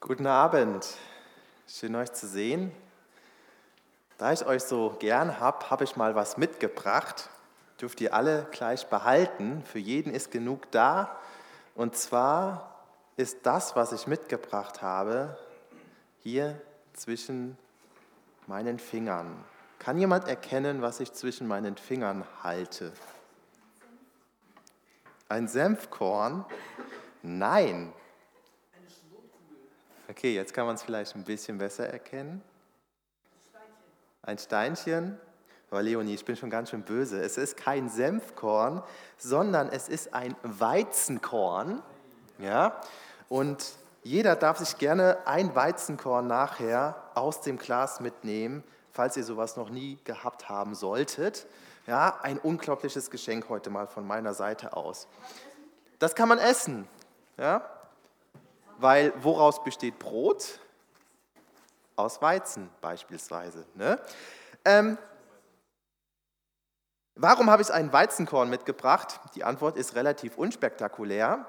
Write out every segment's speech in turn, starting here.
Guten Abend, schön euch zu sehen. Da ich euch so gern habe, habe ich mal was mitgebracht. Dürft ihr alle gleich behalten. Für jeden ist genug da. Und zwar ist das, was ich mitgebracht habe, hier zwischen meinen Fingern. Kann jemand erkennen, was ich zwischen meinen Fingern halte? Ein Senfkorn? Nein, Okay, jetzt kann man es vielleicht ein bisschen besser erkennen. Ein Steinchen. Aber Leonie, ich bin schon ganz schön böse. Es ist kein Senfkorn, sondern es ist ein Weizenkorn. Ja? Und jeder darf sich gerne ein Weizenkorn nachher aus dem Glas mitnehmen, falls ihr sowas noch nie gehabt haben solltet. Ja, ein unglaubliches Geschenk heute mal von meiner Seite aus. Das kann man essen. Ja? Weil woraus besteht Brot? Aus Weizen beispielsweise. Ne? Ähm, warum habe ich ein Weizenkorn mitgebracht? Die Antwort ist relativ unspektakulär.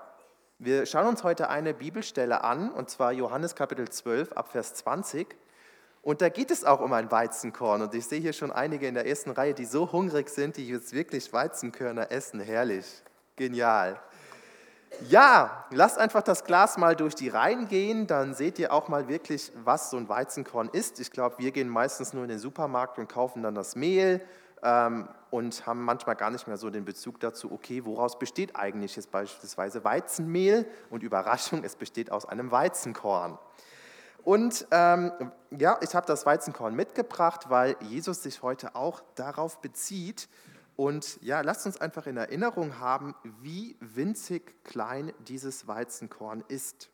Wir schauen uns heute eine Bibelstelle an, und zwar Johannes Kapitel 12 ab Vers 20. Und da geht es auch um ein Weizenkorn. Und ich sehe hier schon einige in der ersten Reihe, die so hungrig sind, die jetzt wirklich Weizenkörner essen. Herrlich, genial. Ja, lasst einfach das Glas mal durch die Reihen gehen, dann seht ihr auch mal wirklich, was so ein Weizenkorn ist. Ich glaube, wir gehen meistens nur in den Supermarkt und kaufen dann das Mehl ähm, und haben manchmal gar nicht mehr so den Bezug dazu, okay, woraus besteht eigentlich jetzt beispielsweise Weizenmehl? Und Überraschung, es besteht aus einem Weizenkorn. Und ähm, ja, ich habe das Weizenkorn mitgebracht, weil Jesus sich heute auch darauf bezieht, und ja, lasst uns einfach in Erinnerung haben, wie winzig klein dieses Weizenkorn ist.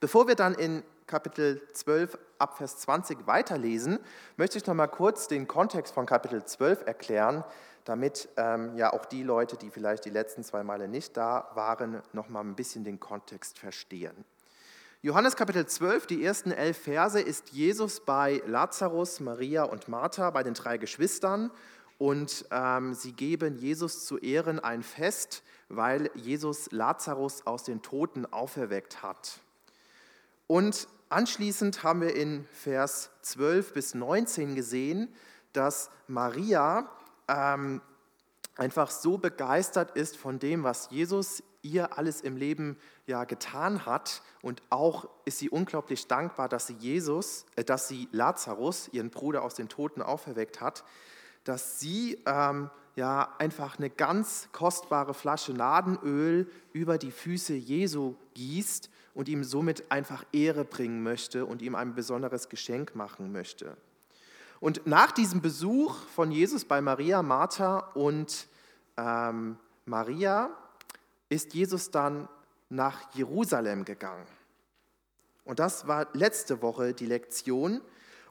Bevor wir dann in Kapitel 12 ab Vers 20 weiterlesen, möchte ich noch mal kurz den Kontext von Kapitel 12 erklären, damit ähm, ja auch die Leute, die vielleicht die letzten zwei Male nicht da waren, noch mal ein bisschen den Kontext verstehen. Johannes Kapitel 12, die ersten elf Verse, ist Jesus bei Lazarus, Maria und Martha, bei den drei Geschwistern und ähm, sie geben Jesus zu Ehren ein Fest, weil Jesus Lazarus aus den Toten auferweckt hat. Und anschließend haben wir in Vers 12 bis 19 gesehen, dass Maria ähm, einfach so begeistert ist von dem, was Jesus ihr alles im Leben ja getan hat und auch ist sie unglaublich dankbar, dass sie Jesus, äh, dass sie Lazarus, ihren Bruder aus den Toten auferweckt hat, dass sie ähm, ja einfach eine ganz kostbare Flasche Nadenöl über die Füße Jesu gießt und ihm somit einfach Ehre bringen möchte und ihm ein besonderes Geschenk machen möchte. Und nach diesem Besuch von Jesus bei Maria, Martha und ähm, Maria ist Jesus dann nach Jerusalem gegangen. Und das war letzte Woche die Lektion.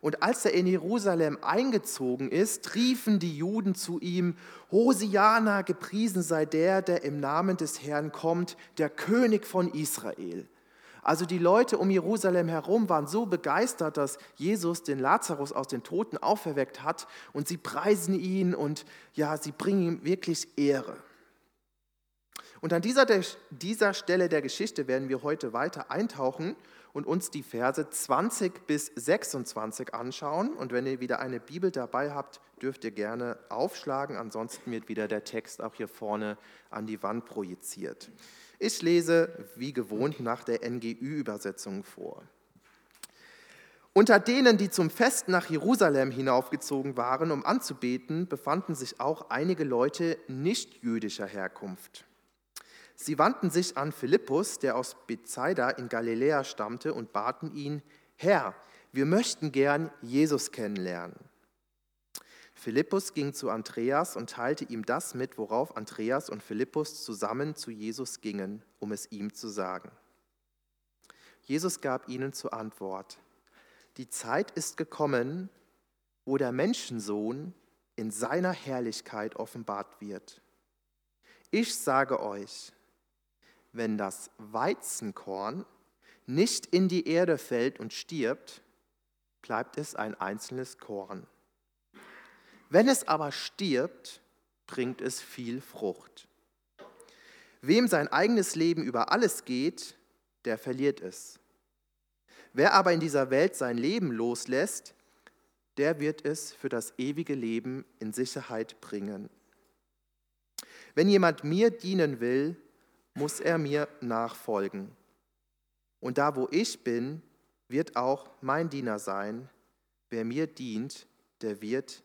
Und als er in Jerusalem eingezogen ist, riefen die Juden zu ihm, Hosiana, gepriesen sei der, der im Namen des Herrn kommt, der König von Israel. Also die Leute um Jerusalem herum waren so begeistert, dass Jesus den Lazarus aus den Toten auferweckt hat und sie preisen ihn und ja, sie bringen ihm wirklich Ehre. Und an dieser, dieser Stelle der Geschichte werden wir heute weiter eintauchen und uns die Verse 20 bis 26 anschauen. Und wenn ihr wieder eine Bibel dabei habt, dürft ihr gerne aufschlagen. Ansonsten wird wieder der Text auch hier vorne an die Wand projiziert. Ich lese wie gewohnt nach der NGÜ-Übersetzung vor. Unter denen, die zum Fest nach Jerusalem hinaufgezogen waren, um anzubeten, befanden sich auch einige Leute nicht jüdischer Herkunft. Sie wandten sich an Philippus, der aus Bethsaida in Galiläa stammte, und baten ihn, Herr, wir möchten gern Jesus kennenlernen. Philippus ging zu Andreas und teilte ihm das mit, worauf Andreas und Philippus zusammen zu Jesus gingen, um es ihm zu sagen. Jesus gab ihnen zur Antwort, die Zeit ist gekommen, wo der Menschensohn in seiner Herrlichkeit offenbart wird. Ich sage euch, wenn das Weizenkorn nicht in die Erde fällt und stirbt, bleibt es ein einzelnes Korn. Wenn es aber stirbt, bringt es viel Frucht. Wem sein eigenes Leben über alles geht, der verliert es. Wer aber in dieser Welt sein Leben loslässt, der wird es für das ewige Leben in Sicherheit bringen. Wenn jemand mir dienen will, muss er mir nachfolgen. Und da, wo ich bin, wird auch mein Diener sein. Wer mir dient, der wird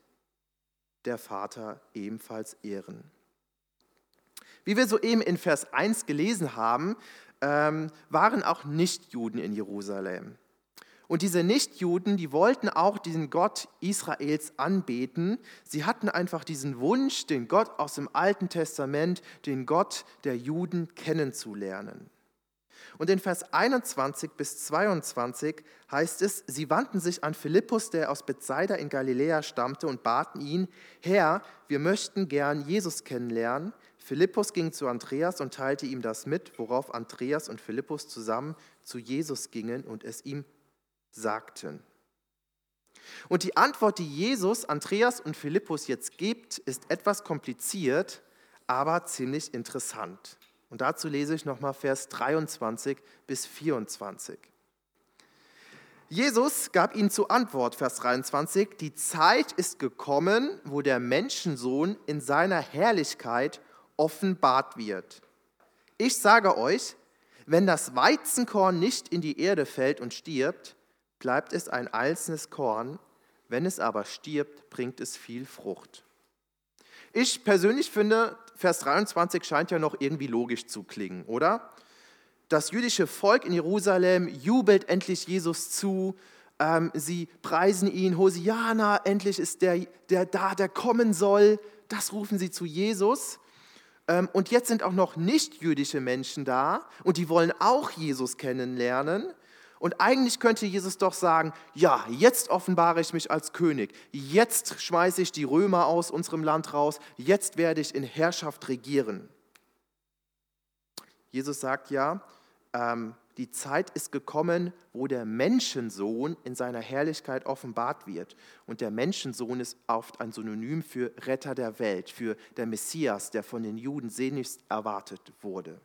der Vater ebenfalls ehren. Wie wir soeben in Vers 1 gelesen haben, ähm, waren auch Nichtjuden in Jerusalem. Und diese Nichtjuden, die wollten auch diesen Gott Israels anbeten. Sie hatten einfach diesen Wunsch, den Gott aus dem Alten Testament, den Gott der Juden kennenzulernen. Und in Vers 21 bis 22 heißt es, sie wandten sich an Philippus, der aus Bethsaida in Galiläa stammte, und baten ihn, Herr, wir möchten gern Jesus kennenlernen. Philippus ging zu Andreas und teilte ihm das mit, worauf Andreas und Philippus zusammen zu Jesus gingen und es ihm sagten. Und die Antwort, die Jesus, Andreas und Philippus jetzt gibt, ist etwas kompliziert, aber ziemlich interessant. Und dazu lese ich nochmal Vers 23 bis 24. Jesus gab ihnen zur Antwort, Vers 23, die Zeit ist gekommen, wo der Menschensohn in seiner Herrlichkeit offenbart wird. Ich sage euch, wenn das Weizenkorn nicht in die Erde fällt und stirbt, bleibt es ein einzelnes Korn, wenn es aber stirbt, bringt es viel Frucht. Ich persönlich finde, Vers 23 scheint ja noch irgendwie logisch zu klingen, oder? Das jüdische Volk in Jerusalem jubelt endlich Jesus zu. Ähm, sie preisen ihn, Hosiana, endlich ist der, der da, der kommen soll. Das rufen sie zu Jesus. Ähm, und jetzt sind auch noch nicht jüdische Menschen da und die wollen auch Jesus kennenlernen. Und eigentlich könnte Jesus doch sagen, ja, jetzt offenbare ich mich als König, jetzt schmeiße ich die Römer aus unserem Land raus, jetzt werde ich in Herrschaft regieren. Jesus sagt ja, ähm, die Zeit ist gekommen, wo der Menschensohn in seiner Herrlichkeit offenbart wird. Und der Menschensohn ist oft ein Synonym für Retter der Welt, für der Messias, der von den Juden sehnlichst erwartet wurde.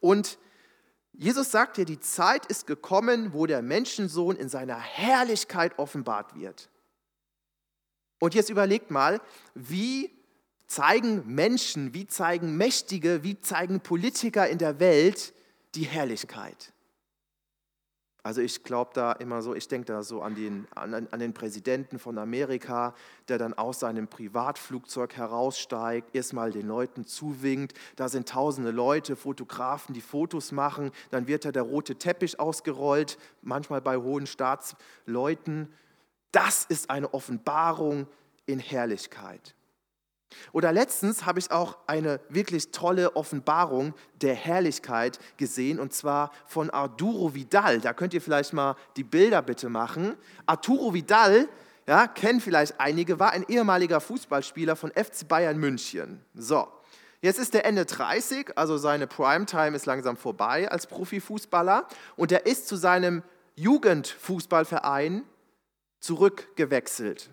Und Jesus sagt hier, die Zeit ist gekommen, wo der Menschensohn in seiner Herrlichkeit offenbart wird. Und jetzt überlegt mal, wie zeigen Menschen, wie zeigen Mächtige, wie zeigen Politiker in der Welt die Herrlichkeit? Also ich glaube da immer so, ich denke da so an den, an, an, den Präsidenten von Amerika, der dann aus seinem Privatflugzeug heraussteigt, erstmal den Leuten zuwinkt, da sind tausende Leute, Fotografen, die Fotos machen, dann wird da der rote Teppich ausgerollt, manchmal bei hohen Staatsleuten. Das ist eine Offenbarung in Herrlichkeit. Oder letztens habe ich auch eine wirklich tolle Offenbarung der Herrlichkeit gesehen und zwar von Arturo Vidal. Da könnt ihr vielleicht mal die Bilder bitte machen. Arturo Vidal, ja, kennen vielleicht einige, war ein ehemaliger Fußballspieler von FC Bayern München. So, jetzt ist er Ende 30, also seine Primetime ist langsam vorbei als Profifußballer und er ist zu seinem Jugendfußballverein zurückgewechselt.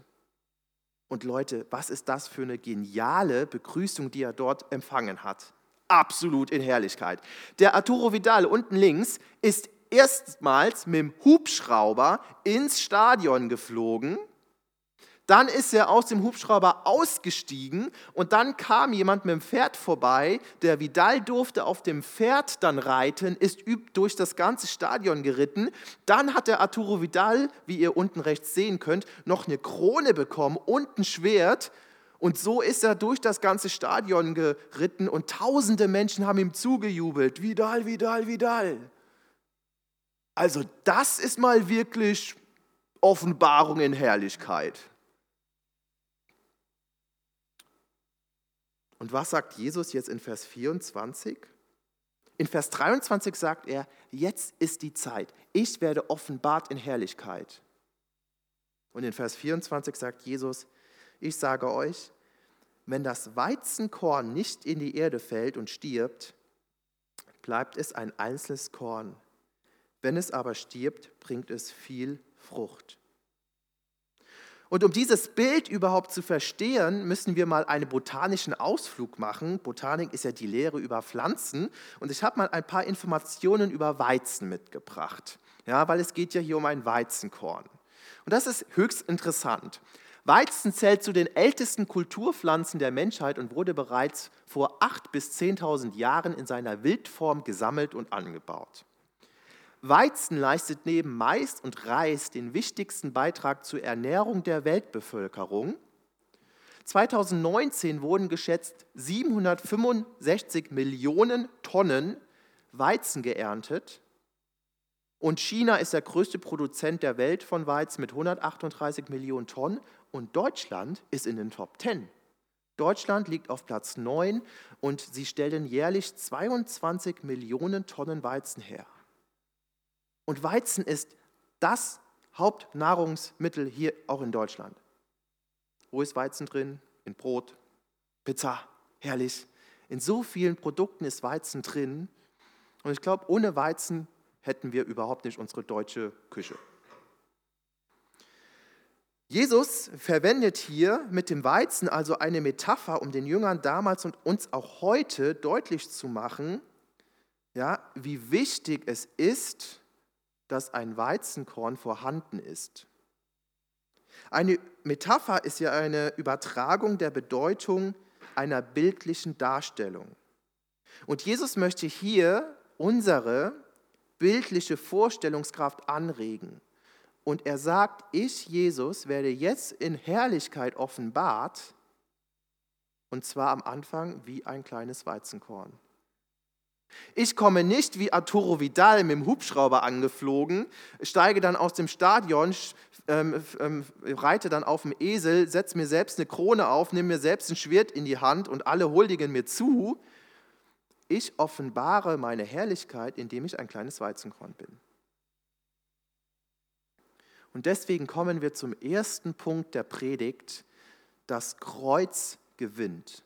Und Leute, was ist das für eine geniale Begrüßung, die er dort empfangen hat? Absolut in Herrlichkeit. Der Arturo Vidal unten links ist erstmals mit dem Hubschrauber ins Stadion geflogen dann ist er aus dem Hubschrauber ausgestiegen und dann kam jemand mit dem Pferd vorbei. Der Vidal durfte auf dem Pferd dann reiten, ist durch das ganze Stadion geritten. Dann hat der Arturo Vidal, wie ihr unten rechts sehen könnt, noch eine Krone bekommen und ein Schwert. Und so ist er durch das ganze Stadion geritten und tausende Menschen haben ihm zugejubelt. Vidal, Vidal, Vidal. Also das ist mal wirklich Offenbarung in Herrlichkeit. Und was sagt Jesus jetzt in Vers 24? In Vers 23 sagt er, jetzt ist die Zeit. Ich werde offenbart in Herrlichkeit. Und in Vers 24 sagt Jesus, ich sage euch, wenn das Weizenkorn nicht in die Erde fällt und stirbt, bleibt es ein einzelnes Korn. Wenn es aber stirbt, bringt es viel Frucht. Und um dieses Bild überhaupt zu verstehen, müssen wir mal einen botanischen Ausflug machen. Botanik ist ja die Lehre über Pflanzen. Und ich habe mal ein paar Informationen über Weizen mitgebracht. Ja, weil es geht ja hier um ein Weizenkorn. Und das ist höchst interessant. Weizen zählt zu den ältesten Kulturpflanzen der Menschheit und wurde bereits vor 8.000 bis 10.000 Jahren in seiner Wildform gesammelt und angebaut. Weizen leistet neben Mais und Reis den wichtigsten Beitrag zur Ernährung der Weltbevölkerung. 2019 wurden geschätzt 765 Millionen Tonnen Weizen geerntet. Und China ist der größte Produzent der Welt von Weizen mit 138 Millionen Tonnen. Und Deutschland ist in den Top 10. Deutschland liegt auf Platz 9 und sie stellen jährlich 22 Millionen Tonnen Weizen her. Und Weizen ist das Hauptnahrungsmittel hier auch in Deutschland. Wo ist Weizen drin? In Brot, Pizza, herrlich. In so vielen Produkten ist Weizen drin. Und ich glaube, ohne Weizen hätten wir überhaupt nicht unsere deutsche Küche. Jesus verwendet hier mit dem Weizen also eine Metapher, um den Jüngern damals und uns auch heute deutlich zu machen, ja, wie wichtig es ist, dass ein Weizenkorn vorhanden ist. Eine Metapher ist ja eine Übertragung der Bedeutung einer bildlichen Darstellung. Und Jesus möchte hier unsere bildliche Vorstellungskraft anregen. Und er sagt, ich, Jesus, werde jetzt in Herrlichkeit offenbart, und zwar am Anfang wie ein kleines Weizenkorn. Ich komme nicht wie Arturo Vidal mit dem Hubschrauber angeflogen, steige dann aus dem Stadion, ähm, ähm, reite dann auf dem Esel, setze mir selbst eine Krone auf, nehme mir selbst ein Schwert in die Hand und alle huldigen mir zu. Ich offenbare meine Herrlichkeit, indem ich ein kleines Weizenkorn bin. Und deswegen kommen wir zum ersten Punkt der Predigt. Das Kreuz gewinnt.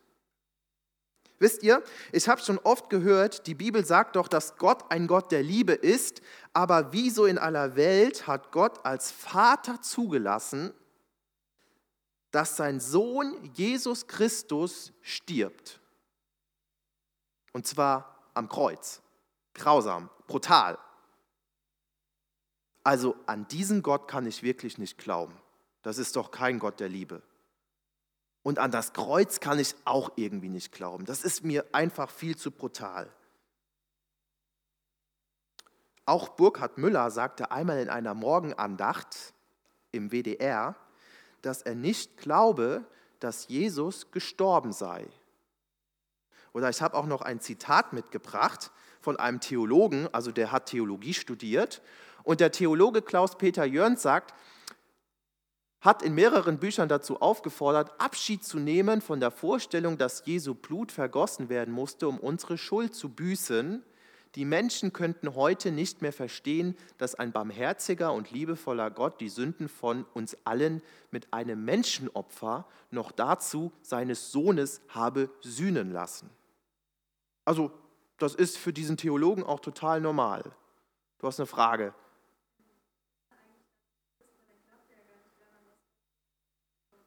Wisst ihr, ich habe schon oft gehört, die Bibel sagt doch, dass Gott ein Gott der Liebe ist, aber wieso in aller Welt hat Gott als Vater zugelassen, dass sein Sohn Jesus Christus stirbt? Und zwar am Kreuz. Grausam, brutal. Also an diesen Gott kann ich wirklich nicht glauben. Das ist doch kein Gott der Liebe. Und an das Kreuz kann ich auch irgendwie nicht glauben. Das ist mir einfach viel zu brutal. Auch Burkhard Müller sagte einmal in einer Morgenandacht im WDR, dass er nicht glaube, dass Jesus gestorben sei. Oder ich habe auch noch ein Zitat mitgebracht von einem Theologen, also der hat Theologie studiert. Und der Theologe Klaus-Peter Jörns sagt, hat in mehreren Büchern dazu aufgefordert, Abschied zu nehmen von der Vorstellung, dass Jesu Blut vergossen werden musste, um unsere Schuld zu büßen. Die Menschen könnten heute nicht mehr verstehen, dass ein barmherziger und liebevoller Gott die Sünden von uns allen mit einem Menschenopfer noch dazu seines Sohnes habe sühnen lassen. Also, das ist für diesen Theologen auch total normal. Du hast eine Frage.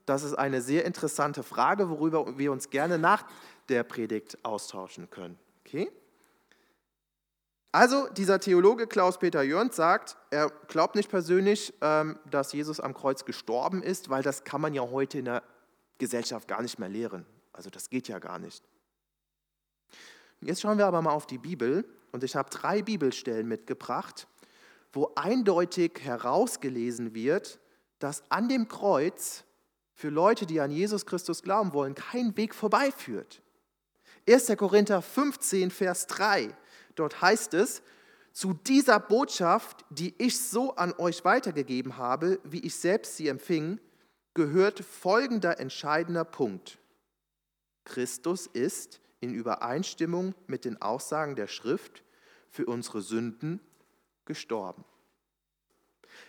Das ist eine sehr interessante Frage, worüber wir uns gerne nach der Predigt austauschen können. Okay? Also, dieser Theologe Klaus-Peter Jörns sagt, er glaubt nicht persönlich, ähm, dass Jesus am Kreuz gestorben ist, weil das kann man ja heute in der Gesellschaft gar nicht mehr lehren. Also, das geht ja gar nicht. Jetzt schauen wir aber mal auf die Bibel und ich habe drei Bibelstellen mitgebracht, wo eindeutig herausgelesen wird, dass an dem Kreuz für Leute, die an Jesus Christus glauben wollen, kein Weg vorbeiführt. 1. Korinther 15, Vers 3, dort heißt es, zu dieser Botschaft, die ich so an euch weitergegeben habe, wie ich selbst sie empfing, gehört folgender entscheidender Punkt. Christus ist in Übereinstimmung mit den Aussagen der Schrift für unsere Sünden gestorben.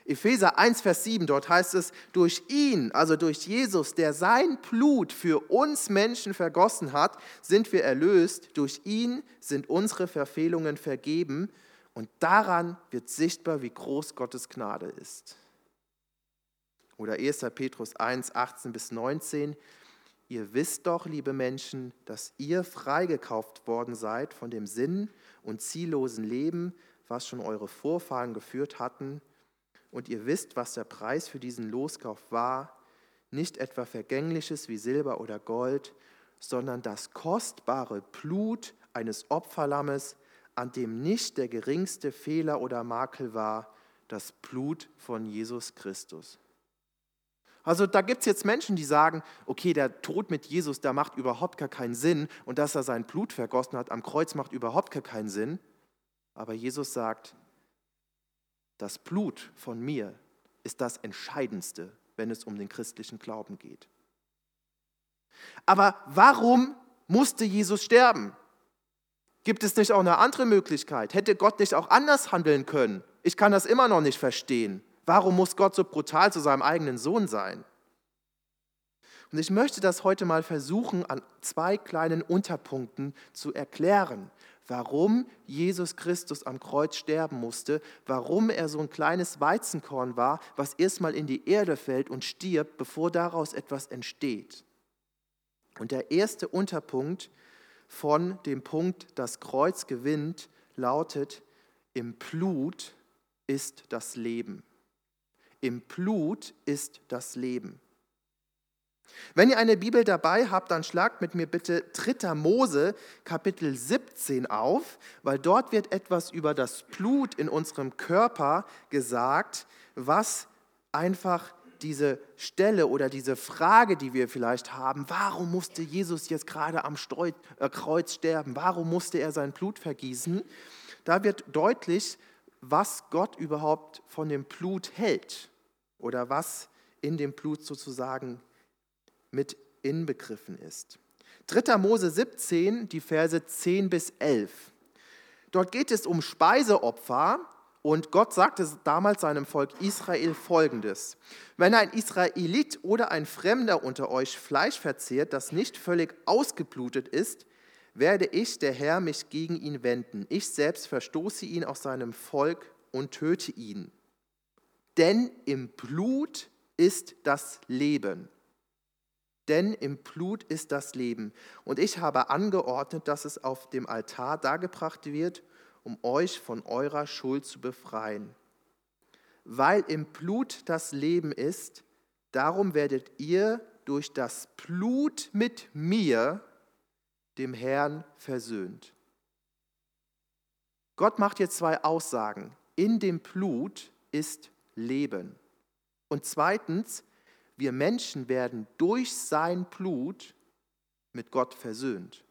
Epheser 1, Vers 7, dort heißt es, durch ihn, also durch Jesus, der sein Blut für uns Menschen vergossen hat, sind wir erlöst. Durch ihn sind unsere Verfehlungen vergeben. Und daran wird sichtbar, wie groß Gottes Gnade ist. Oder 1. Petrus 1, 18 bis 19. Ihr wisst doch, liebe Menschen, dass ihr freigekauft worden seid von dem Sinn und ziellosen Leben, was schon eure Vorfahren geführt hatten. Und ihr wisst, was der Preis für diesen Loskauf war, nicht etwa vergängliches wie Silber oder Gold, sondern das kostbare Blut eines Opferlammes, an dem nicht der geringste Fehler oder Makel war, das Blut von Jesus Christus. Also da gibt es jetzt Menschen, die sagen, okay, der Tod mit Jesus, der macht überhaupt gar keinen Sinn und dass er sein Blut vergossen hat am Kreuz macht überhaupt gar keinen Sinn. Aber Jesus sagt, das Blut von mir ist das Entscheidendste, wenn es um den christlichen Glauben geht. Aber warum musste Jesus sterben? Gibt es nicht auch eine andere Möglichkeit? Hätte Gott nicht auch anders handeln können? Ich kann das immer noch nicht verstehen. Warum muss Gott so brutal zu seinem eigenen Sohn sein? Und ich möchte das heute mal versuchen, an zwei kleinen Unterpunkten zu erklären, warum Jesus Christus am Kreuz sterben musste, warum er so ein kleines Weizenkorn war, was erstmal in die Erde fällt und stirbt, bevor daraus etwas entsteht. Und der erste Unterpunkt von dem Punkt, das Kreuz gewinnt, lautet, im Blut ist das Leben. Im Blut ist das Leben. Wenn ihr eine Bibel dabei habt, dann schlagt mit mir bitte 3. Mose Kapitel 17 auf, weil dort wird etwas über das Blut in unserem Körper gesagt, was einfach diese Stelle oder diese Frage, die wir vielleicht haben, warum musste Jesus jetzt gerade am äh, Kreuz sterben? Warum musste er sein Blut vergießen? Da wird deutlich, was Gott überhaupt von dem Blut hält oder was in dem Blut sozusagen mit inbegriffen ist. 3. Mose 17, die Verse 10 bis 11. Dort geht es um Speiseopfer und Gott sagte damals seinem Volk Israel folgendes: Wenn ein Israelit oder ein Fremder unter euch Fleisch verzehrt, das nicht völlig ausgeblutet ist, werde ich, der Herr, mich gegen ihn wenden. Ich selbst verstoße ihn aus seinem Volk und töte ihn. Denn im Blut ist das Leben denn im Blut ist das Leben. Und ich habe angeordnet, dass es auf dem Altar dargebracht wird, um euch von eurer Schuld zu befreien. Weil im Blut das Leben ist, darum werdet ihr durch das Blut mit mir, dem Herrn, versöhnt. Gott macht hier zwei Aussagen. In dem Blut ist Leben. Und zweitens, wir Menschen werden durch sein Blut mit Gott versöhnt.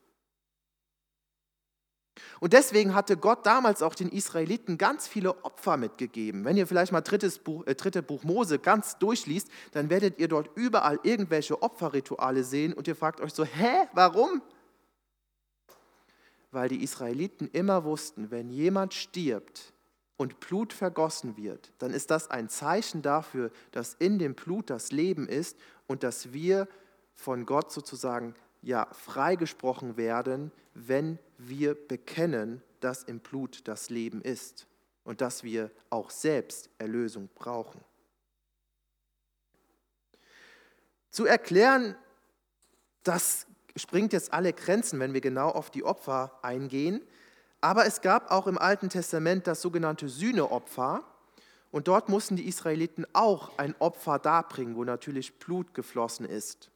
Und deswegen hatte Gott damals auch den Israeliten ganz viele Opfer mitgegeben. Wenn ihr vielleicht mal drittes Buch, äh, dritte Buch Mose ganz durchliest, dann werdet ihr dort überall irgendwelche Opferrituale sehen und ihr fragt euch so, hä, warum? Weil die Israeliten immer wussten, wenn jemand stirbt, und Blut vergossen wird, dann ist das ein Zeichen dafür, dass in dem Blut das Leben ist und dass wir von Gott sozusagen ja freigesprochen werden, wenn wir bekennen, dass im Blut das Leben ist und dass wir auch selbst Erlösung brauchen. Zu erklären, das springt jetzt alle Grenzen, wenn wir genau auf die Opfer eingehen. Aber es gab auch im Alten Testament das sogenannte Sühneopfer. Und dort mussten die Israeliten auch ein Opfer darbringen, wo natürlich Blut geflossen ist.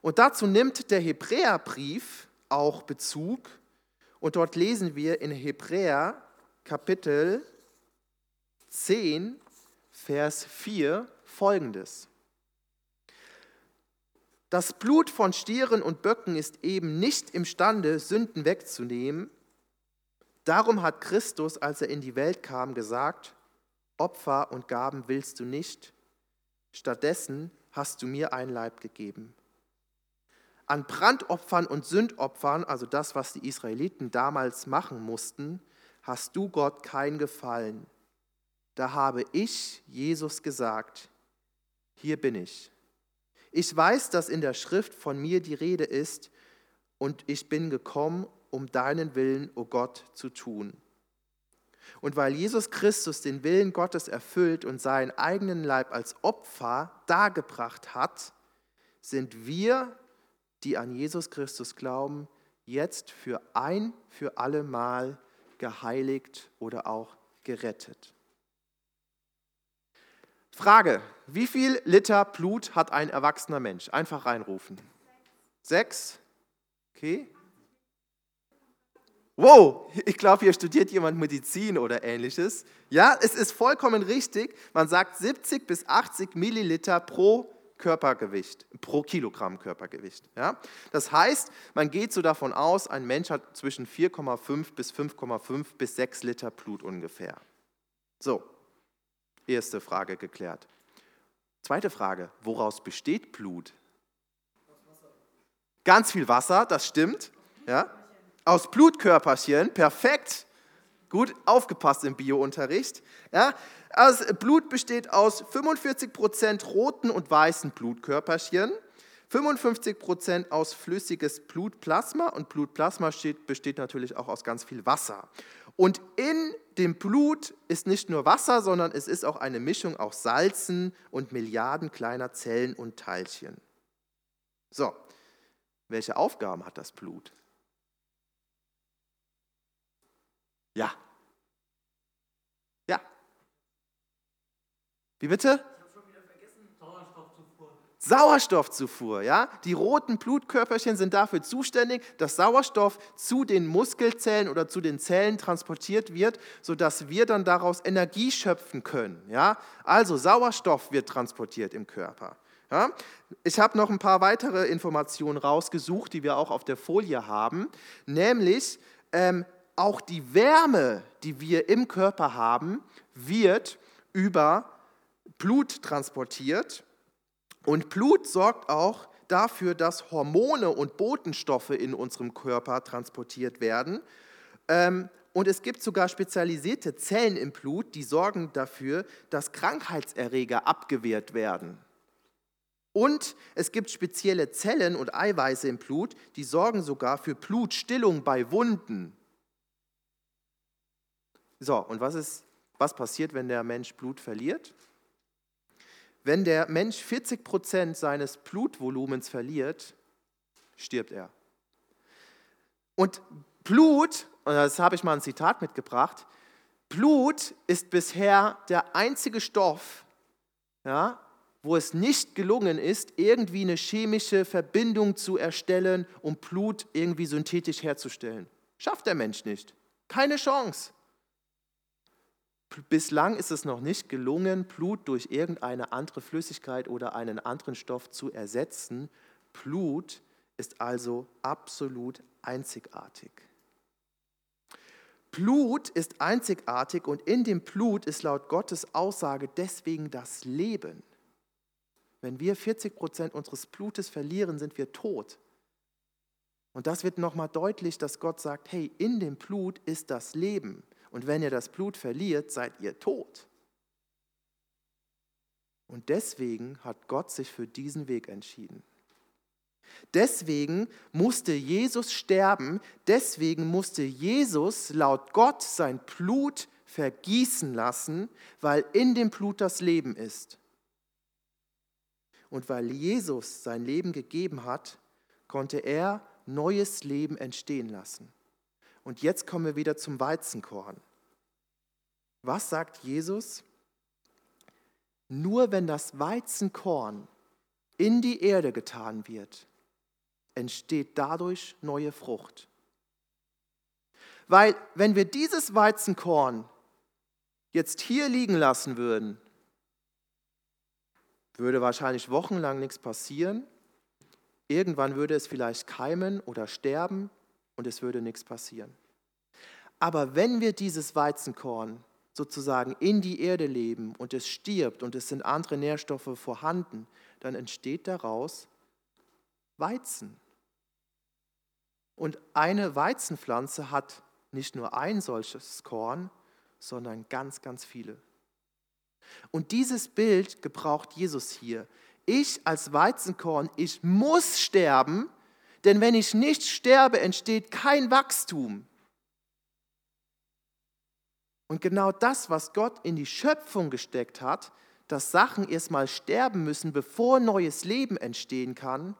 Und dazu nimmt der Hebräerbrief auch Bezug. Und dort lesen wir in Hebräer Kapitel 10, Vers 4 folgendes. Das Blut von Stieren und Böcken ist eben nicht imstande, Sünden wegzunehmen, Darum hat Christus, als er in die Welt kam, gesagt, Opfer und Gaben willst du nicht, stattdessen hast du mir ein Leib gegeben. An Brandopfern und Sündopfern, also das, was die Israeliten damals machen mussten, hast du Gott kein Gefallen. Da habe ich, Jesus, gesagt, hier bin ich. Ich weiß, dass in der Schrift von mir die Rede ist und ich bin gekommen, um deinen Willen, o oh Gott, zu tun. Und weil Jesus Christus den Willen Gottes erfüllt und seinen eigenen Leib als Opfer dargebracht hat, sind wir, die an Jesus Christus glauben, jetzt für ein für alle Mal geheiligt oder auch gerettet. Frage, wie viel Liter Blut hat ein erwachsener Mensch? Einfach reinrufen. Sechs? Okay. Wow, ich glaube, hier studiert jemand Medizin oder ähnliches. Ja, es ist vollkommen richtig. Man sagt 70 bis 80 Milliliter pro Körpergewicht, pro Kilogramm Körpergewicht. Ja? Das heißt, man geht so davon aus, ein Mensch hat zwischen 4,5 bis 5,5 bis 6 Liter Blut ungefähr. So, erste Frage geklärt. Zweite Frage, woraus besteht Blut? Ganz viel Wasser, das stimmt. Ja? Aus Blutkörperchen, perfekt. Gut aufgepasst im Biounterricht. Ja? Also Blut besteht aus 45% roten und weißen Blutkörperchen, 55% aus flüssiges Blutplasma und Blutplasma steht, besteht natürlich auch aus ganz viel Wasser. Und in dem Blut ist nicht nur Wasser, sondern es ist auch eine Mischung aus Salzen und Milliarden kleiner Zellen und Teilchen. So, welche Aufgaben hat das Blut? Ja, Wie bitte? Sauerstoffzufuhr, ja? Die roten Blutkörperchen sind dafür zuständig, dass Sauerstoff zu den Muskelzellen oder zu den Zellen transportiert wird, sodass wir dann daraus Energie schöpfen können, ja? Also Sauerstoff wird transportiert im Körper. Ja? Ich habe noch ein paar weitere Informationen rausgesucht, die wir auch auf der Folie haben, nämlich ähm, auch die Wärme, die wir im Körper haben, wird über Blut transportiert. Und Blut sorgt auch dafür, dass Hormone und Botenstoffe in unserem Körper transportiert werden. Ähm, und es gibt sogar spezialisierte Zellen im Blut, die sorgen dafür, dass Krankheitserreger abgewehrt werden. Und es gibt spezielle Zellen und Eiweiße im Blut, die sorgen sogar für Blutstillung bei Wunden. So, und was, ist, was passiert, wenn der Mensch Blut verliert? Wenn der Mensch 40 Prozent seines Blutvolumens verliert, stirbt er. Und Blut, und das habe ich mal ein Zitat mitgebracht, Blut ist bisher der einzige Stoff, ja, wo es nicht gelungen ist, irgendwie eine chemische Verbindung zu erstellen, um Blut irgendwie synthetisch herzustellen. Schafft der Mensch nicht. Keine Chance. Bislang ist es noch nicht gelungen, Blut durch irgendeine andere Flüssigkeit oder einen anderen Stoff zu ersetzen. Blut ist also absolut einzigartig. Blut ist einzigartig und in dem Blut ist laut Gottes Aussage deswegen das Leben. Wenn wir 40 Prozent unseres Blutes verlieren, sind wir tot. Und das wird nochmal deutlich, dass Gott sagt, hey, in dem Blut ist das Leben. Und wenn ihr das Blut verliert, seid ihr tot. Und deswegen hat Gott sich für diesen Weg entschieden. Deswegen musste Jesus sterben, deswegen musste Jesus laut Gott sein Blut vergießen lassen, weil in dem Blut das Leben ist. Und weil Jesus sein Leben gegeben hat, konnte er neues Leben entstehen lassen. Und jetzt kommen wir wieder zum Weizenkorn. Was sagt Jesus? Nur wenn das Weizenkorn in die Erde getan wird, entsteht dadurch neue Frucht. Weil wenn wir dieses Weizenkorn jetzt hier liegen lassen würden, würde wahrscheinlich wochenlang nichts passieren. Irgendwann würde es vielleicht keimen oder sterben und es würde nichts passieren. Aber wenn wir dieses Weizenkorn sozusagen in die Erde leben und es stirbt und es sind andere Nährstoffe vorhanden, dann entsteht daraus Weizen. Und eine Weizenpflanze hat nicht nur ein solches Korn, sondern ganz, ganz viele. Und dieses Bild gebraucht Jesus hier. Ich als Weizenkorn, ich muss sterben, denn wenn ich nicht sterbe, entsteht kein Wachstum. Und genau das, was Gott in die Schöpfung gesteckt hat, dass Sachen erstmal sterben müssen, bevor neues Leben entstehen kann,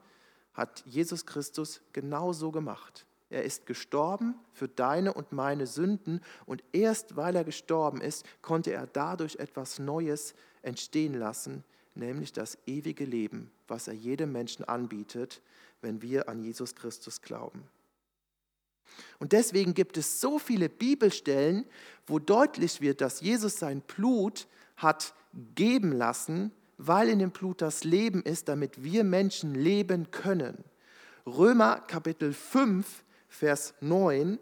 hat Jesus Christus genauso gemacht. Er ist gestorben für deine und meine Sünden und erst weil er gestorben ist, konnte er dadurch etwas Neues entstehen lassen, nämlich das ewige Leben, was er jedem Menschen anbietet, wenn wir an Jesus Christus glauben. Und deswegen gibt es so viele Bibelstellen, wo deutlich wird, dass Jesus sein Blut hat geben lassen, weil in dem Blut das Leben ist, damit wir Menschen leben können. Römer Kapitel 5, Vers 9,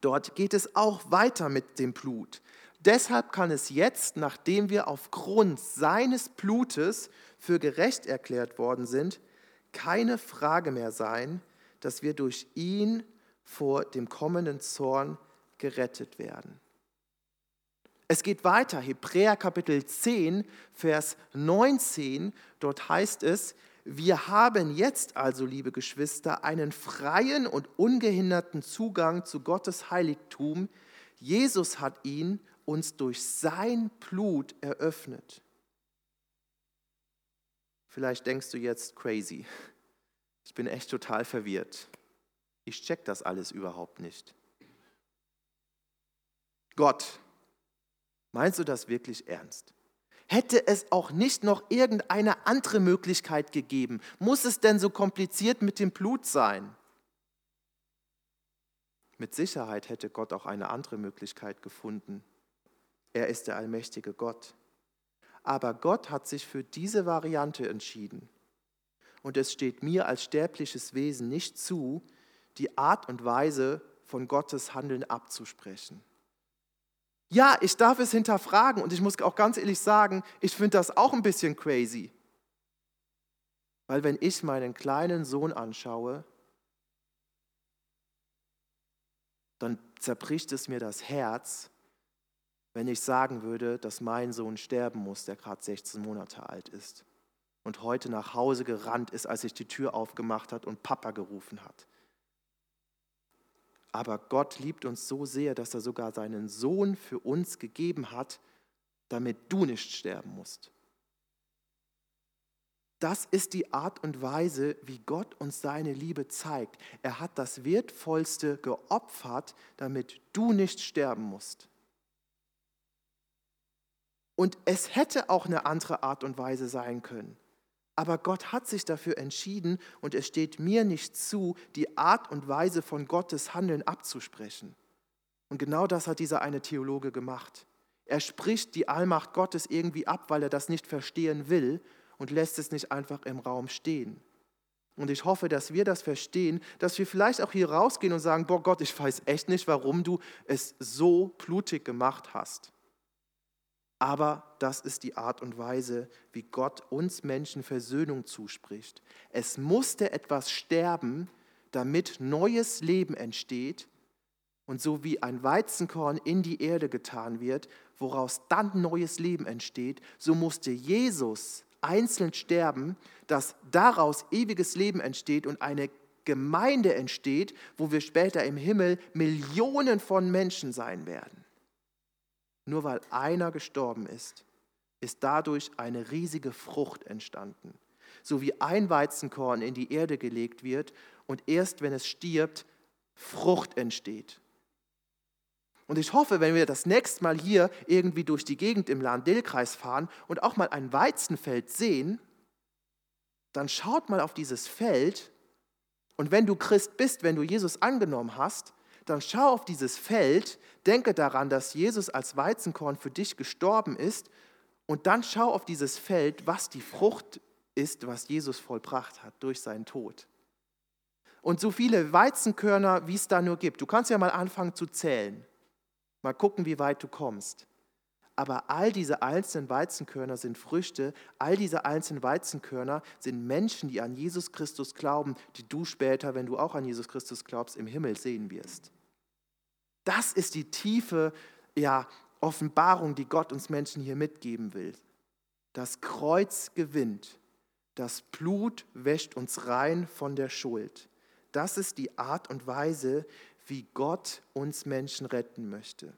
dort geht es auch weiter mit dem Blut. Deshalb kann es jetzt, nachdem wir aufgrund seines Blutes für gerecht erklärt worden sind, keine Frage mehr sein, dass wir durch ihn vor dem kommenden Zorn gerettet werden. Es geht weiter, Hebräer Kapitel 10, Vers 19, dort heißt es, wir haben jetzt also, liebe Geschwister, einen freien und ungehinderten Zugang zu Gottes Heiligtum. Jesus hat ihn uns durch sein Blut eröffnet. Vielleicht denkst du jetzt crazy. Ich bin echt total verwirrt. Ich check das alles überhaupt nicht. Gott, meinst du das wirklich ernst? Hätte es auch nicht noch irgendeine andere Möglichkeit gegeben? Muss es denn so kompliziert mit dem Blut sein? Mit Sicherheit hätte Gott auch eine andere Möglichkeit gefunden. Er ist der allmächtige Gott. Aber Gott hat sich für diese Variante entschieden. Und es steht mir als sterbliches Wesen nicht zu, die Art und Weise von Gottes Handeln abzusprechen. Ja, ich darf es hinterfragen und ich muss auch ganz ehrlich sagen, ich finde das auch ein bisschen crazy. Weil wenn ich meinen kleinen Sohn anschaue, dann zerbricht es mir das Herz, wenn ich sagen würde, dass mein Sohn sterben muss, der gerade 16 Monate alt ist und heute nach Hause gerannt ist, als sich die Tür aufgemacht hat und Papa gerufen hat. Aber Gott liebt uns so sehr, dass er sogar seinen Sohn für uns gegeben hat, damit du nicht sterben musst. Das ist die Art und Weise, wie Gott uns seine Liebe zeigt. Er hat das Wertvollste geopfert, damit du nicht sterben musst. Und es hätte auch eine andere Art und Weise sein können. Aber Gott hat sich dafür entschieden und es steht mir nicht zu, die Art und Weise von Gottes Handeln abzusprechen. Und genau das hat dieser eine Theologe gemacht. Er spricht die Allmacht Gottes irgendwie ab, weil er das nicht verstehen will und lässt es nicht einfach im Raum stehen. Und ich hoffe, dass wir das verstehen, dass wir vielleicht auch hier rausgehen und sagen, boah Gott, ich weiß echt nicht, warum du es so blutig gemacht hast. Aber das ist die Art und Weise, wie Gott uns Menschen Versöhnung zuspricht. Es musste etwas sterben, damit neues Leben entsteht. Und so wie ein Weizenkorn in die Erde getan wird, woraus dann neues Leben entsteht, so musste Jesus einzeln sterben, dass daraus ewiges Leben entsteht und eine Gemeinde entsteht, wo wir später im Himmel Millionen von Menschen sein werden. Nur weil einer gestorben ist, ist dadurch eine riesige Frucht entstanden. So wie ein Weizenkorn in die Erde gelegt wird und erst wenn es stirbt, Frucht entsteht. Und ich hoffe, wenn wir das nächste Mal hier irgendwie durch die Gegend im Lahn-Dill-Kreis fahren und auch mal ein Weizenfeld sehen, dann schaut mal auf dieses Feld und wenn du Christ bist, wenn du Jesus angenommen hast, dann schau auf dieses Feld, denke daran, dass Jesus als Weizenkorn für dich gestorben ist und dann schau auf dieses Feld, was die Frucht ist, was Jesus vollbracht hat durch seinen Tod. Und so viele Weizenkörner, wie es da nur gibt. Du kannst ja mal anfangen zu zählen. Mal gucken, wie weit du kommst. Aber all diese einzelnen Weizenkörner sind Früchte, all diese einzelnen Weizenkörner sind Menschen, die an Jesus Christus glauben, die du später, wenn du auch an Jesus Christus glaubst, im Himmel sehen wirst. Das ist die tiefe ja, Offenbarung, die Gott uns Menschen hier mitgeben will. Das Kreuz gewinnt. Das Blut wäscht uns rein von der Schuld. Das ist die Art und Weise, wie Gott uns Menschen retten möchte.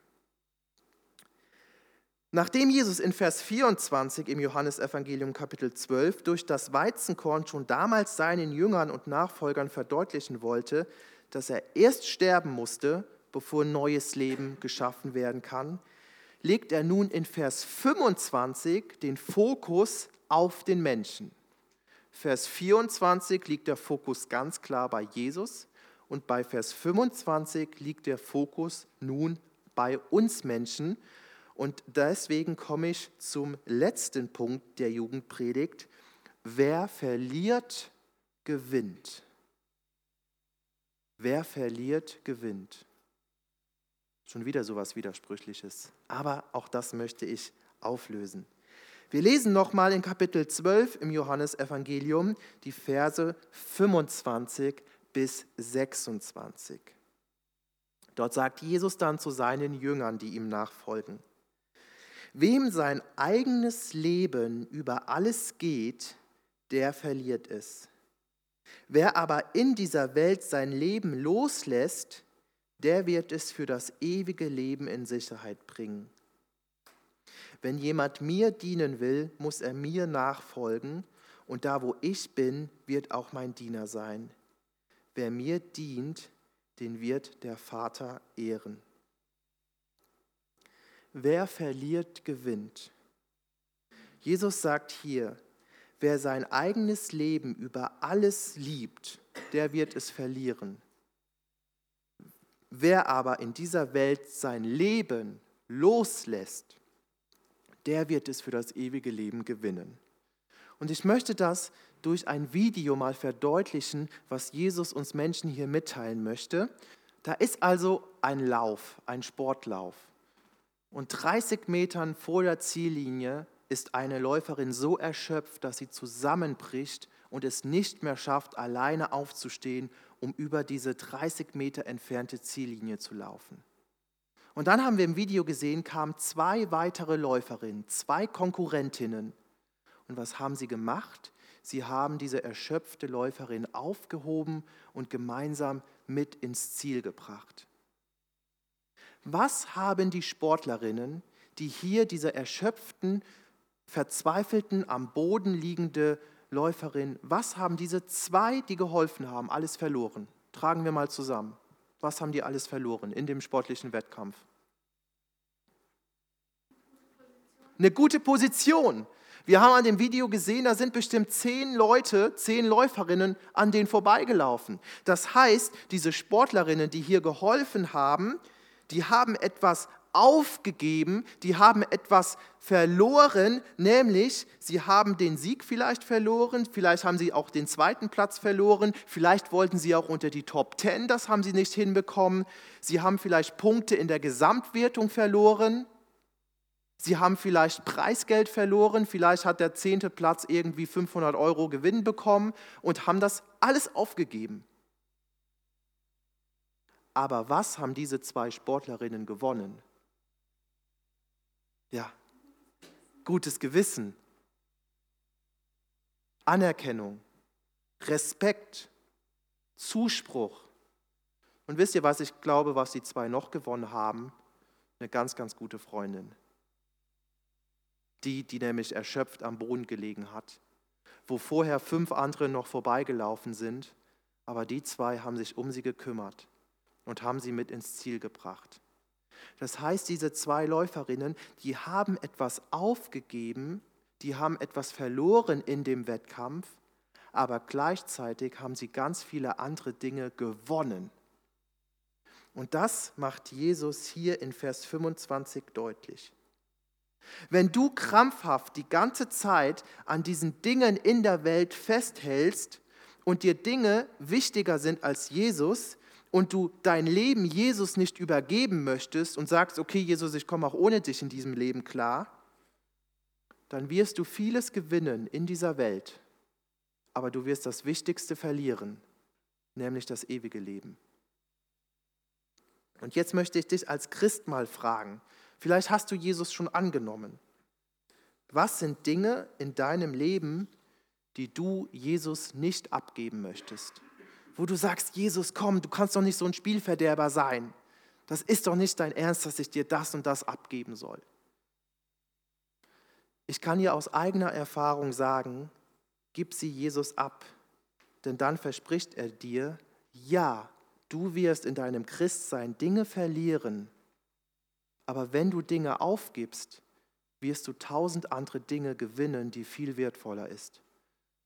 Nachdem Jesus in Vers 24 im Johannesevangelium Kapitel 12 durch das Weizenkorn schon damals seinen Jüngern und Nachfolgern verdeutlichen wollte, dass er erst sterben musste, bevor neues Leben geschaffen werden kann, legt er nun in Vers 25 den Fokus auf den Menschen. Vers 24 liegt der Fokus ganz klar bei Jesus und bei Vers 25 liegt der Fokus nun bei uns Menschen. Und deswegen komme ich zum letzten Punkt der Jugendpredigt. Wer verliert, gewinnt. Wer verliert, gewinnt. Schon wieder so etwas Widersprüchliches. Aber auch das möchte ich auflösen. Wir lesen nochmal in Kapitel 12 im Johannesevangelium die Verse 25 bis 26. Dort sagt Jesus dann zu seinen Jüngern, die ihm nachfolgen, Wem sein eigenes Leben über alles geht, der verliert es. Wer aber in dieser Welt sein Leben loslässt, der wird es für das ewige Leben in Sicherheit bringen. Wenn jemand mir dienen will, muss er mir nachfolgen, und da wo ich bin, wird auch mein Diener sein. Wer mir dient, den wird der Vater ehren. Wer verliert, gewinnt. Jesus sagt hier, wer sein eigenes Leben über alles liebt, der wird es verlieren. Wer aber in dieser Welt sein Leben loslässt, der wird es für das ewige Leben gewinnen. Und ich möchte das durch ein Video mal verdeutlichen, was Jesus uns Menschen hier mitteilen möchte. Da ist also ein Lauf, ein Sportlauf. Und 30 Metern vor der Ziellinie ist eine Läuferin so erschöpft, dass sie zusammenbricht und es nicht mehr schafft, alleine aufzustehen um über diese 30 Meter entfernte Ziellinie zu laufen. Und dann haben wir im Video gesehen, kamen zwei weitere Läuferinnen, zwei Konkurrentinnen. Und was haben sie gemacht? Sie haben diese erschöpfte Läuferin aufgehoben und gemeinsam mit ins Ziel gebracht. Was haben die Sportlerinnen, die hier diese erschöpften, verzweifelten, am Boden liegende Läuferin, was haben diese zwei, die geholfen haben, alles verloren? Tragen wir mal zusammen. Was haben die alles verloren in dem sportlichen Wettkampf? Eine gute Position. Wir haben an dem Video gesehen, da sind bestimmt zehn Leute, zehn Läuferinnen an denen vorbeigelaufen. Das heißt, diese Sportlerinnen, die hier geholfen haben, die haben etwas aufgegeben, die haben etwas verloren, nämlich sie haben den Sieg vielleicht verloren, vielleicht haben sie auch den zweiten Platz verloren, vielleicht wollten sie auch unter die Top Ten, das haben sie nicht hinbekommen, sie haben vielleicht Punkte in der Gesamtwertung verloren, sie haben vielleicht Preisgeld verloren, vielleicht hat der zehnte Platz irgendwie 500 Euro Gewinn bekommen und haben das alles aufgegeben. Aber was haben diese zwei Sportlerinnen gewonnen? Ja, gutes Gewissen, Anerkennung, Respekt, Zuspruch. Und wisst ihr, was ich glaube, was die zwei noch gewonnen haben? Eine ganz, ganz gute Freundin. Die, die nämlich erschöpft am Boden gelegen hat, wo vorher fünf andere noch vorbeigelaufen sind, aber die zwei haben sich um sie gekümmert und haben sie mit ins Ziel gebracht. Das heißt, diese zwei Läuferinnen, die haben etwas aufgegeben, die haben etwas verloren in dem Wettkampf, aber gleichzeitig haben sie ganz viele andere Dinge gewonnen. Und das macht Jesus hier in Vers 25 deutlich. Wenn du krampfhaft die ganze Zeit an diesen Dingen in der Welt festhältst und dir Dinge wichtiger sind als Jesus, und du dein Leben Jesus nicht übergeben möchtest und sagst, okay Jesus, ich komme auch ohne dich in diesem Leben klar, dann wirst du vieles gewinnen in dieser Welt, aber du wirst das Wichtigste verlieren, nämlich das ewige Leben. Und jetzt möchte ich dich als Christ mal fragen, vielleicht hast du Jesus schon angenommen. Was sind Dinge in deinem Leben, die du Jesus nicht abgeben möchtest? Wo du sagst, Jesus, komm, du kannst doch nicht so ein Spielverderber sein. Das ist doch nicht dein Ernst, dass ich dir das und das abgeben soll. Ich kann dir aus eigener Erfahrung sagen, gib sie Jesus ab, denn dann verspricht er dir, ja, du wirst in deinem Christsein Dinge verlieren, aber wenn du Dinge aufgibst, wirst du tausend andere Dinge gewinnen, die viel wertvoller ist.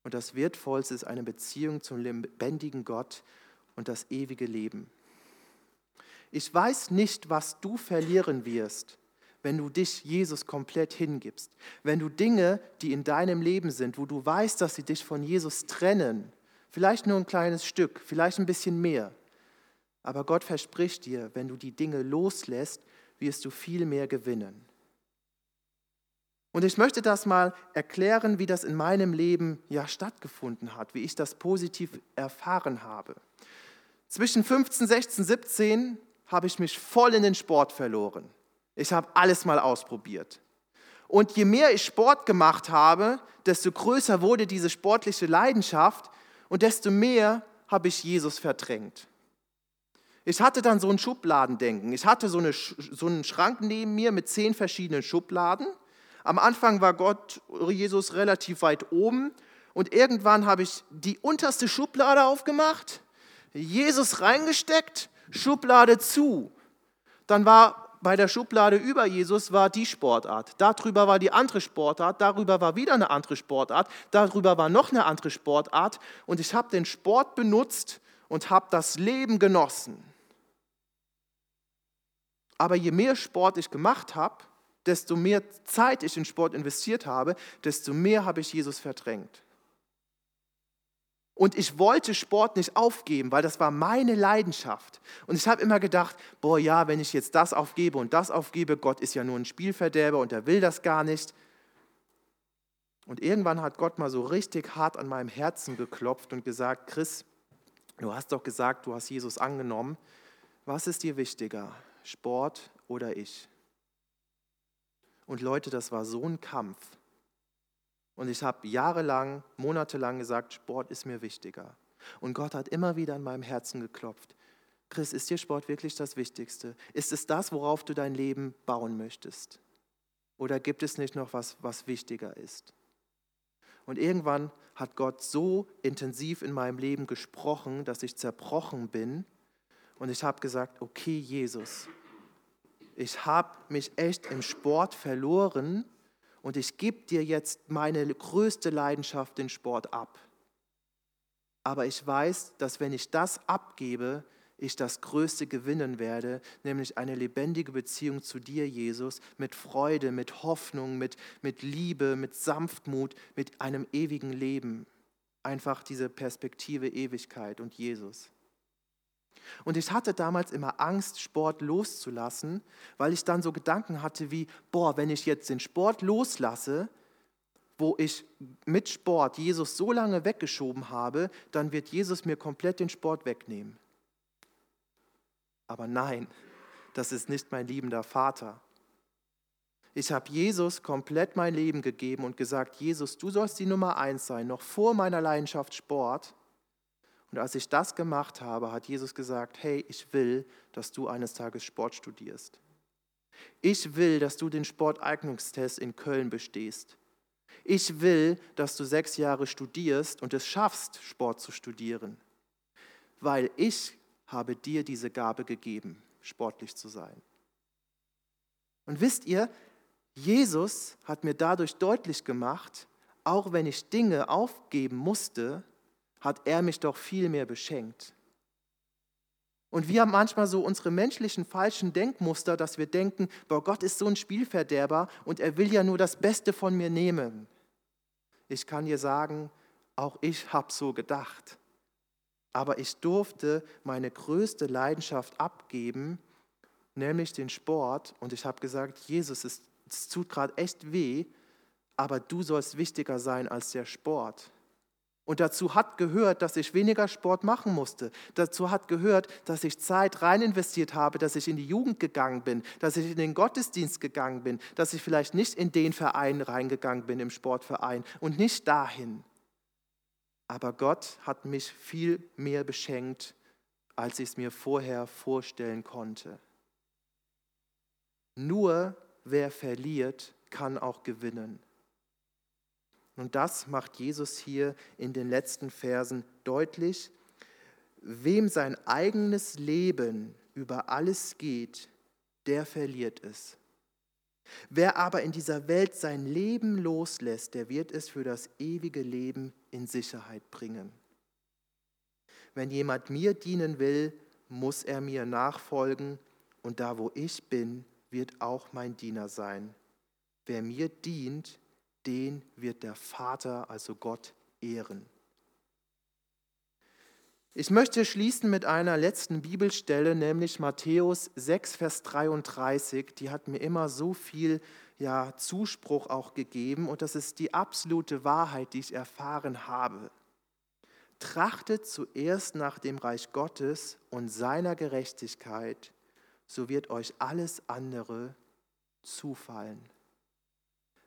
Und das Wertvollste ist eine Beziehung zum lebendigen Gott und das ewige Leben. Ich weiß nicht, was du verlieren wirst, wenn du dich Jesus komplett hingibst. Wenn du Dinge, die in deinem Leben sind, wo du weißt, dass sie dich von Jesus trennen, vielleicht nur ein kleines Stück, vielleicht ein bisschen mehr, aber Gott verspricht dir, wenn du die Dinge loslässt, wirst du viel mehr gewinnen. Und ich möchte das mal erklären, wie das in meinem Leben ja stattgefunden hat, wie ich das positiv erfahren habe. Zwischen 15, 16, 17 habe ich mich voll in den Sport verloren. Ich habe alles mal ausprobiert. Und je mehr ich Sport gemacht habe, desto größer wurde diese sportliche Leidenschaft und desto mehr habe ich Jesus verdrängt. Ich hatte dann so ein Schubladendenken. Ich hatte so, eine, so einen Schrank neben mir mit zehn verschiedenen Schubladen am Anfang war Gott, Jesus relativ weit oben und irgendwann habe ich die unterste Schublade aufgemacht, Jesus reingesteckt, Schublade zu. Dann war bei der Schublade über Jesus war die Sportart, darüber war die andere Sportart, darüber war wieder eine andere Sportart, darüber war noch eine andere Sportart und ich habe den Sport benutzt und habe das Leben genossen. Aber je mehr Sport ich gemacht habe, desto mehr Zeit ich in Sport investiert habe, desto mehr habe ich Jesus verdrängt. Und ich wollte Sport nicht aufgeben, weil das war meine Leidenschaft. Und ich habe immer gedacht, boah ja, wenn ich jetzt das aufgebe und das aufgebe, Gott ist ja nur ein Spielverderber und er will das gar nicht. Und irgendwann hat Gott mal so richtig hart an meinem Herzen geklopft und gesagt, Chris, du hast doch gesagt, du hast Jesus angenommen. Was ist dir wichtiger, Sport oder ich? Und Leute, das war so ein Kampf. Und ich habe jahrelang, monatelang gesagt, Sport ist mir wichtiger. Und Gott hat immer wieder an meinem Herzen geklopft. Chris, ist dir Sport wirklich das Wichtigste? Ist es das, worauf du dein Leben bauen möchtest? Oder gibt es nicht noch was, was wichtiger ist? Und irgendwann hat Gott so intensiv in meinem Leben gesprochen, dass ich zerbrochen bin. Und ich habe gesagt, okay, Jesus, ich habe mich echt im Sport verloren und ich gebe dir jetzt meine größte Leidenschaft, den Sport, ab. Aber ich weiß, dass wenn ich das abgebe, ich das Größte gewinnen werde, nämlich eine lebendige Beziehung zu dir, Jesus, mit Freude, mit Hoffnung, mit, mit Liebe, mit Sanftmut, mit einem ewigen Leben. Einfach diese Perspektive Ewigkeit und Jesus. Und ich hatte damals immer Angst, Sport loszulassen, weil ich dann so Gedanken hatte wie, boah, wenn ich jetzt den Sport loslasse, wo ich mit Sport Jesus so lange weggeschoben habe, dann wird Jesus mir komplett den Sport wegnehmen. Aber nein, das ist nicht mein liebender Vater. Ich habe Jesus komplett mein Leben gegeben und gesagt, Jesus, du sollst die Nummer eins sein, noch vor meiner Leidenschaft Sport. Und als ich das gemacht habe, hat Jesus gesagt, hey, ich will, dass du eines Tages Sport studierst. Ich will, dass du den Sporteignungstest in Köln bestehst. Ich will, dass du sechs Jahre studierst und es schaffst, Sport zu studieren, weil ich habe dir diese Gabe gegeben, sportlich zu sein. Und wisst ihr, Jesus hat mir dadurch deutlich gemacht, auch wenn ich Dinge aufgeben musste, hat er mich doch viel mehr beschenkt. Und wir haben manchmal so unsere menschlichen falschen Denkmuster, dass wir denken, boah, Gott ist so ein Spielverderber und er will ja nur das Beste von mir nehmen. Ich kann dir sagen, auch ich habe so gedacht. Aber ich durfte meine größte Leidenschaft abgeben, nämlich den Sport. Und ich habe gesagt, Jesus, es, es tut gerade echt weh, aber du sollst wichtiger sein als der Sport. Und dazu hat gehört, dass ich weniger Sport machen musste. Dazu hat gehört, dass ich Zeit rein investiert habe, dass ich in die Jugend gegangen bin, dass ich in den Gottesdienst gegangen bin, dass ich vielleicht nicht in den Verein reingegangen bin, im Sportverein und nicht dahin. Aber Gott hat mich viel mehr beschenkt, als ich es mir vorher vorstellen konnte. Nur wer verliert, kann auch gewinnen. Und das macht Jesus hier in den letzten Versen deutlich. Wem sein eigenes Leben über alles geht, der verliert es. Wer aber in dieser Welt sein Leben loslässt, der wird es für das ewige Leben in Sicherheit bringen. Wenn jemand mir dienen will, muss er mir nachfolgen, und da wo ich bin, wird auch mein Diener sein. Wer mir dient, den wird der Vater, also Gott, ehren. Ich möchte schließen mit einer letzten Bibelstelle, nämlich Matthäus 6, Vers 33. Die hat mir immer so viel ja, Zuspruch auch gegeben und das ist die absolute Wahrheit, die ich erfahren habe. Trachtet zuerst nach dem Reich Gottes und seiner Gerechtigkeit, so wird euch alles andere zufallen.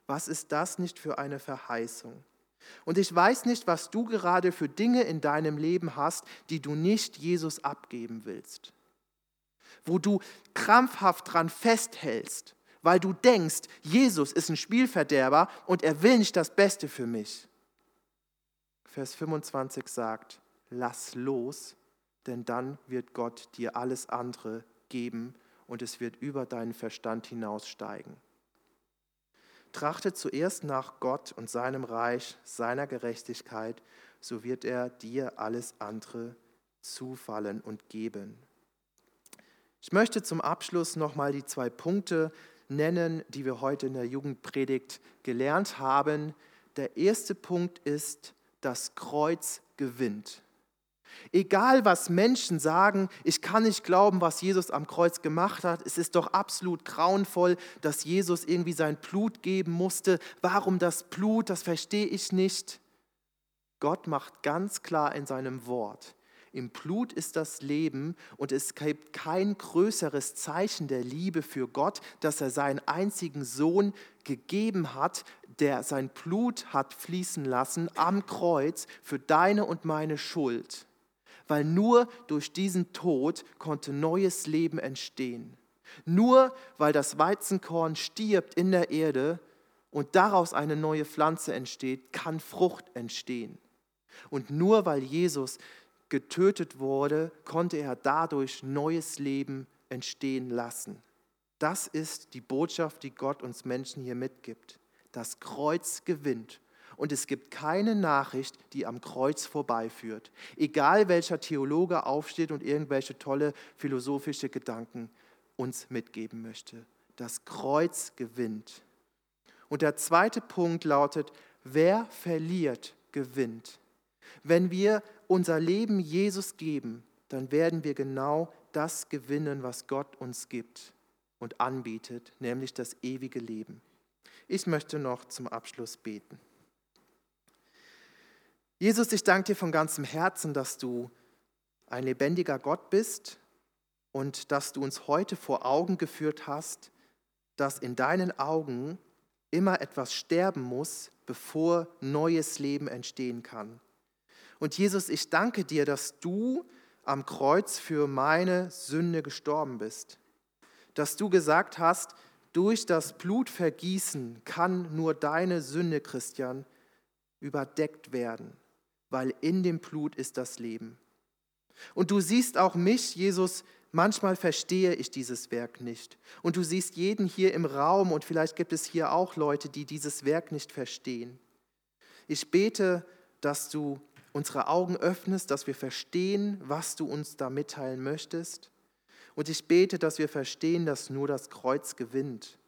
Was ist das nicht für eine Verheißung? Und ich weiß nicht, was du gerade für Dinge in deinem Leben hast, die du nicht Jesus abgeben willst. Wo du krampfhaft dran festhältst, weil du denkst, Jesus ist ein Spielverderber und er will nicht das Beste für mich. Vers 25 sagt, lass los, denn dann wird Gott dir alles andere geben und es wird über deinen Verstand hinaussteigen. Trachte zuerst nach Gott und seinem Reich, seiner Gerechtigkeit, so wird er dir alles andere zufallen und geben. Ich möchte zum Abschluss nochmal die zwei Punkte nennen, die wir heute in der Jugendpredigt gelernt haben. Der erste Punkt ist, das Kreuz gewinnt. Egal was Menschen sagen, ich kann nicht glauben, was Jesus am Kreuz gemacht hat. Es ist doch absolut grauenvoll, dass Jesus irgendwie sein Blut geben musste. Warum das Blut, das verstehe ich nicht. Gott macht ganz klar in seinem Wort, im Blut ist das Leben und es gibt kein größeres Zeichen der Liebe für Gott, dass er seinen einzigen Sohn gegeben hat, der sein Blut hat fließen lassen am Kreuz für deine und meine Schuld weil nur durch diesen Tod konnte neues Leben entstehen. Nur weil das Weizenkorn stirbt in der Erde und daraus eine neue Pflanze entsteht, kann Frucht entstehen. Und nur weil Jesus getötet wurde, konnte er dadurch neues Leben entstehen lassen. Das ist die Botschaft, die Gott uns Menschen hier mitgibt. Das Kreuz gewinnt und es gibt keine Nachricht, die am Kreuz vorbeiführt. Egal welcher Theologe aufsteht und irgendwelche tolle philosophische Gedanken uns mitgeben möchte. Das Kreuz gewinnt. Und der zweite Punkt lautet, wer verliert, gewinnt. Wenn wir unser Leben Jesus geben, dann werden wir genau das gewinnen, was Gott uns gibt und anbietet, nämlich das ewige Leben. Ich möchte noch zum Abschluss beten. Jesus, ich danke dir von ganzem Herzen, dass du ein lebendiger Gott bist und dass du uns heute vor Augen geführt hast, dass in deinen Augen immer etwas sterben muss, bevor neues Leben entstehen kann. Und Jesus, ich danke dir, dass du am Kreuz für meine Sünde gestorben bist. Dass du gesagt hast, durch das Blutvergießen kann nur deine Sünde, Christian, überdeckt werden weil in dem Blut ist das Leben. Und du siehst auch mich, Jesus, manchmal verstehe ich dieses Werk nicht. Und du siehst jeden hier im Raum und vielleicht gibt es hier auch Leute, die dieses Werk nicht verstehen. Ich bete, dass du unsere Augen öffnest, dass wir verstehen, was du uns da mitteilen möchtest. Und ich bete, dass wir verstehen, dass nur das Kreuz gewinnt.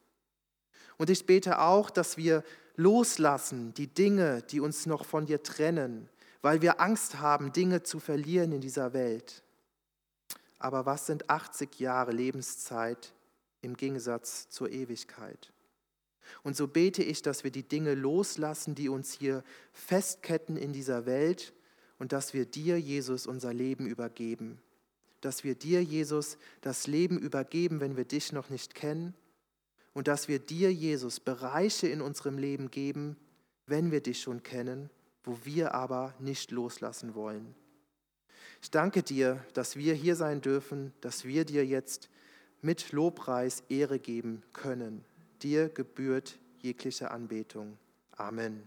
Und ich bete auch, dass wir loslassen die Dinge, die uns noch von dir trennen, weil wir Angst haben, Dinge zu verlieren in dieser Welt. Aber was sind 80 Jahre Lebenszeit im Gegensatz zur Ewigkeit? Und so bete ich, dass wir die Dinge loslassen, die uns hier festketten in dieser Welt und dass wir dir, Jesus, unser Leben übergeben. Dass wir dir, Jesus, das Leben übergeben, wenn wir dich noch nicht kennen. Und dass wir dir, Jesus, Bereiche in unserem Leben geben, wenn wir dich schon kennen wo wir aber nicht loslassen wollen. Ich danke dir, dass wir hier sein dürfen, dass wir dir jetzt mit Lobpreis Ehre geben können. Dir gebührt jegliche Anbetung. Amen.